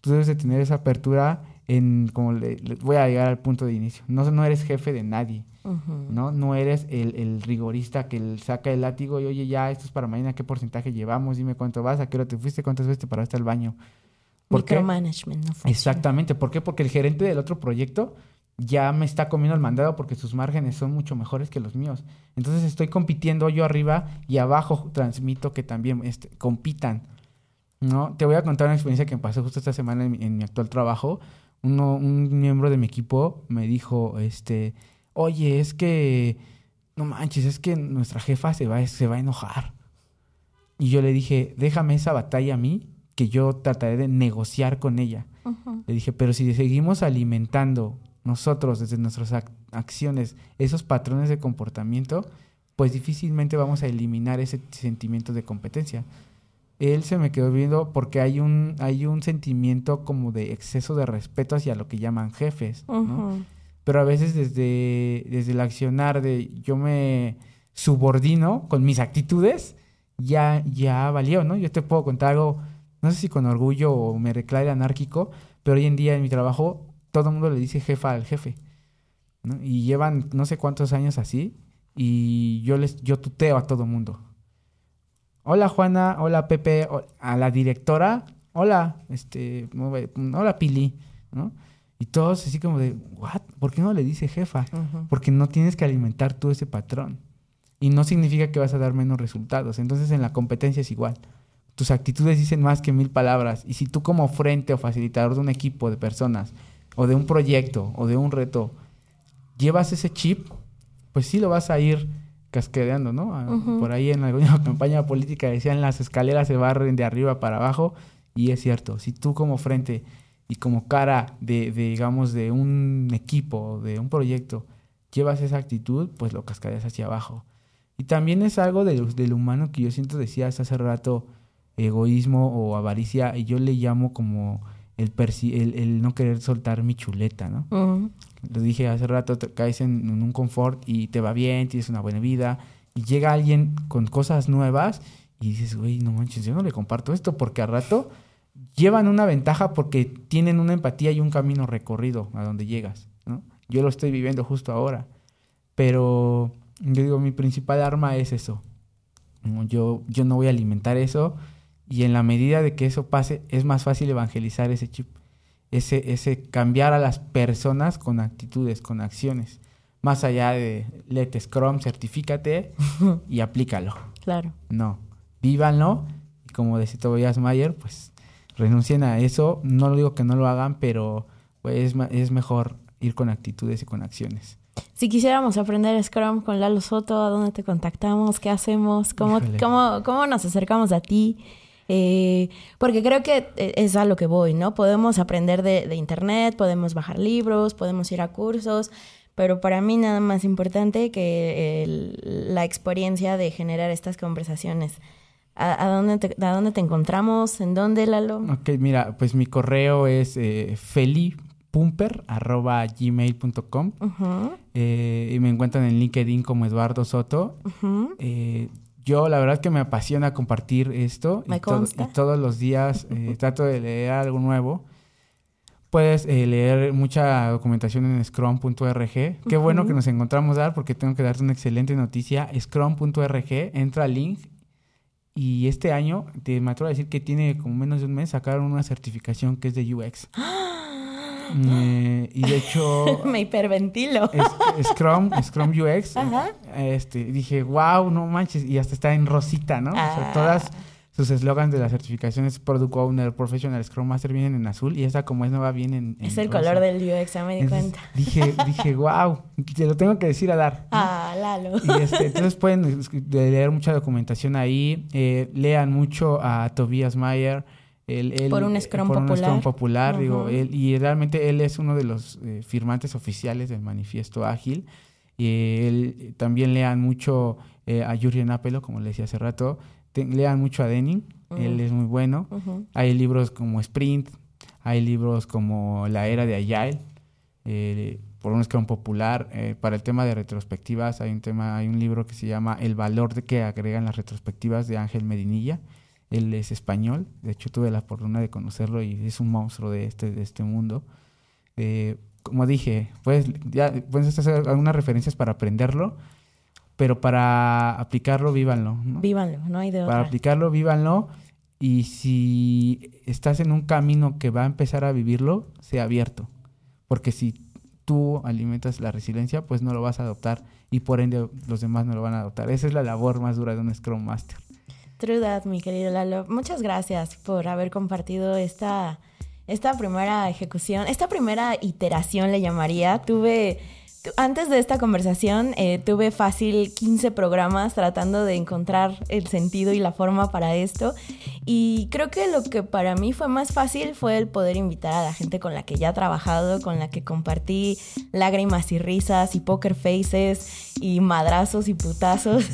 tú debes de tener esa apertura en, como le, voy a llegar al punto de inicio, no, no eres jefe de nadie, ¿no? No eres el, rigorista que saca el látigo y oye, ya, esto es para mañana, ¿qué porcentaje llevamos? Dime cuánto vas, a qué hora te fuiste, cuántas veces te paraste al baño. ¿Por Micromanagement, no Exactamente. ¿Por qué? Porque el gerente del otro proyecto ya me está comiendo el mandado porque sus márgenes son mucho mejores que los míos. Entonces estoy compitiendo yo arriba y abajo transmito que también este, compitan. ¿no? Te voy a contar una experiencia que me pasó justo esta semana en, mi actual trabajo. Uno, un miembro de mi equipo me dijo, este, oye, es que, no manches, es que nuestra jefa se va, se va a enojar. Y yo le dije, déjame esa batalla a mí, que yo trataré de negociar con ella. Le dije, pero si seguimos alimentando nosotros desde nuestras acciones esos patrones de comportamiento, pues difícilmente vamos a eliminar ese sentimiento de competencia. Él se me quedó viendo porque hay un, hay un sentimiento como de exceso de respeto hacia lo que llaman jefes, Pero a veces desde, desde el accionar de yo me subordino con mis actitudes, ya, ya valió, ¿no? Yo te puedo contar algo, no sé si con orgullo o me reclare anárquico, pero hoy en día en mi trabajo todo el mundo le dice jefa al jefe. Y llevan no sé cuántos años así y yo les yo tuteo a todo el mundo. Hola Juana, hola Pepe, a la directora, hola, este, hola Pili, ¿no? Y todos así como de, ¿what? ¿Por qué no le dice jefa? Porque no tienes que alimentar tú ese patrón. Y no significa que vas a dar menos resultados. Entonces en la competencia es igual. Tus actitudes dicen más que mil palabras. Y si tú como frente o facilitador de un equipo de personas o de un proyecto o de un reto, llevas ese chip, pues sí lo vas a ir cascadeando, ¿no? Ah, por ahí en alguna campaña política decían las escaleras se barren de arriba para abajo y es cierto, si tú como frente y como cara de, digamos, de un equipo, de un proyecto, llevas esa actitud, pues lo cascadeas hacia abajo. Y también es algo de, del humano que yo siento, decías hace rato, egoísmo o avaricia, y yo le llamo como el, el, no querer soltar mi chuleta, ¿no? Lo dije hace rato, te caes en, un confort y te va bien, tienes una buena vida, y llega alguien con cosas nuevas y dices, güey, no manches, yo no le comparto esto porque a rato llevan una ventaja porque tienen una empatía y un camino recorrido a donde llegas, ¿no? Yo lo estoy viviendo justo ahora, pero yo digo, mi principal arma es eso. Yo, yo no voy a alimentar eso y en la medida de que eso pase, es más fácil evangelizar ese chip, ese, ese cambiar a las personas con actitudes, con acciones. Más allá de let Scrum, certifícate y aplícalo. Claro. No, vívanlo. Y como decía Tobias Mayer, pues renuncien a eso. No lo digo que no lo hagan, pero pues, es mejor ir con actitudes y con acciones. Si quisiéramos aprender Scrum con Lalo Soto, ¿a dónde te contactamos? ¿Qué hacemos? ¿Cómo, cómo, cómo nos acercamos a ti? Eh, porque creo que eh, es a lo que voy, ¿no? Podemos aprender de, internet, podemos bajar libros, podemos ir a cursos, pero para mí nada más importante que la experiencia de generar estas conversaciones. ¿A, dónde, te, ¿A dónde te encontramos? ¿En dónde, Lalo? Ok, mira, pues mi correo es eh, felipumper.gmail.com eh, y me encuentran en LinkedIn como Eduardo Soto. Yo la verdad que me apasiona compartir esto y, todos los días eh, trato de leer algo nuevo. Puedes eh, leer mucha documentación en scrum.org. Qué bueno que nos encontramos, Dar, porque tengo que darte una excelente noticia. Scrum.org, entra al link y este año, te me atrevo a decir que tiene como menos de un mes, sacaron una certificación que es de UX. Y de hecho... Me hiperventilo. Scrum, Scrum UX. Este, dije, wow, no manches. Y hasta está en rosita, ¿no? Ah. todas sus eslogans de las certificaciones Product Owner, Professional Scrum Master vienen en azul y esta como es nueva viene en, Es el color del UX, me di cuenta. Dije, dije, wow, te lo tengo que decir a dar. Ah, Lalo. Y este, entonces pueden leer mucha documentación ahí, eh, lean mucho a Tobias Mayer, por un Scrum popular. popular, digo, él, y realmente él es uno de los eh, firmantes oficiales del manifiesto ágil. Y él también lean mucho eh, a Jurgen Apelo, como le decía hace rato. lean mucho a Denning, él es muy bueno. Hay libros como Sprint, hay libros como La Era de Agile, eh, por un Scrum popular. para el tema de retrospectivas hay un tema, hay un libro que se llama El valor de que agregan las retrospectivas de Ángel Medinilla. Él es español, de hecho tuve la fortuna de conocerlo y es un monstruo de este, de este mundo. Eh, como dije, pues ya puedes hacer algunas referencias para aprenderlo, pero para aplicarlo, vívanlo. ¿no? Vívanlo, no hay de otra. Para aplicarlo, vívanlo. Y si estás en un camino que va a empezar a vivirlo, sea abierto. Porque si tú alimentas la resiliencia, pues no lo vas a adoptar y por ende los demás no lo van a adoptar. Esa es la labor más dura de un Scrum Master. True mi querido Lalo. Muchas gracias por haber compartido esta, esta primera ejecución, esta primera iteración le llamaría. Tuve antes de esta conversación eh, tuve fácil 15 programas tratando de encontrar el sentido y la forma para esto. Y creo que lo que para mí fue más fácil fue el poder invitar a la gente con la que ya he trabajado, con la que compartí lágrimas y risas y poker faces y madrazos y putazos,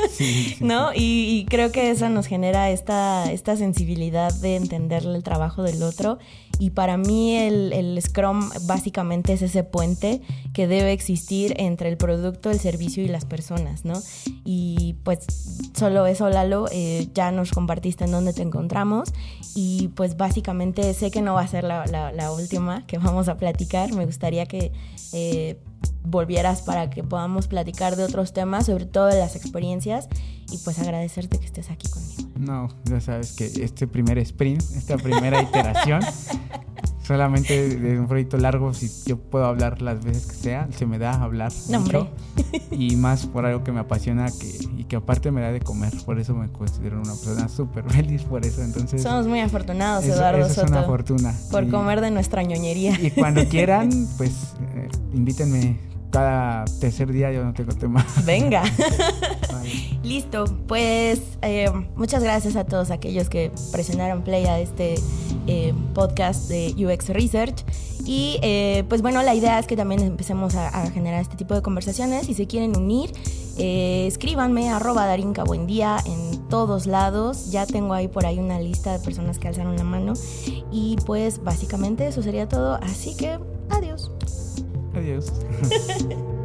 ¿no? Y, creo que eso nos genera esta, esta sensibilidad de entender el trabajo del otro. Y para mí el, el, Scrum básicamente es ese puente que debe existir entre el producto, el servicio y las personas, ¿no? Y pues solo eso, Lalo, eh, ya nos compartiste en dónde te encontramos y pues básicamente sé que no va a ser la, la, última que vamos a platicar. Me gustaría que... Eh, volvieras para que podamos platicar de otros temas, sobre todo de las experiencias y pues agradecerte que estés aquí conmigo. No, ya sabes que este primer sprint, esta primera iteración, solamente de un proyecto largo, si yo puedo hablar las veces que sea, se me da hablar mucho. Y más por algo que me apasiona que, y que aparte me da de comer. Por eso me considero una persona súper feliz por eso. Entonces, Somos muy afortunados, Eduardo. Eso es una fortuna. Por comer de nuestra ñoñería. Y cuando quieran, pues eh, invítenme cada tercer día yo no tengo tema. Venga. Listo, pues eh, muchas gracias a todos aquellos que presionaron play a este eh, podcast de UX Research. Y eh, pues bueno, la idea es que también empecemos a, generar este tipo de conversaciones. Si se quieren unir, escríbanme arroba darinka buen día en todos lados. Ya tengo ahí por ahí una lista de personas que alzaron la mano. Y pues básicamente eso sería todo. Así que adiós. Adiós.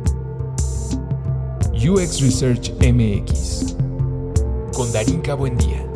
UX Research MX. Con Darinka Buendía.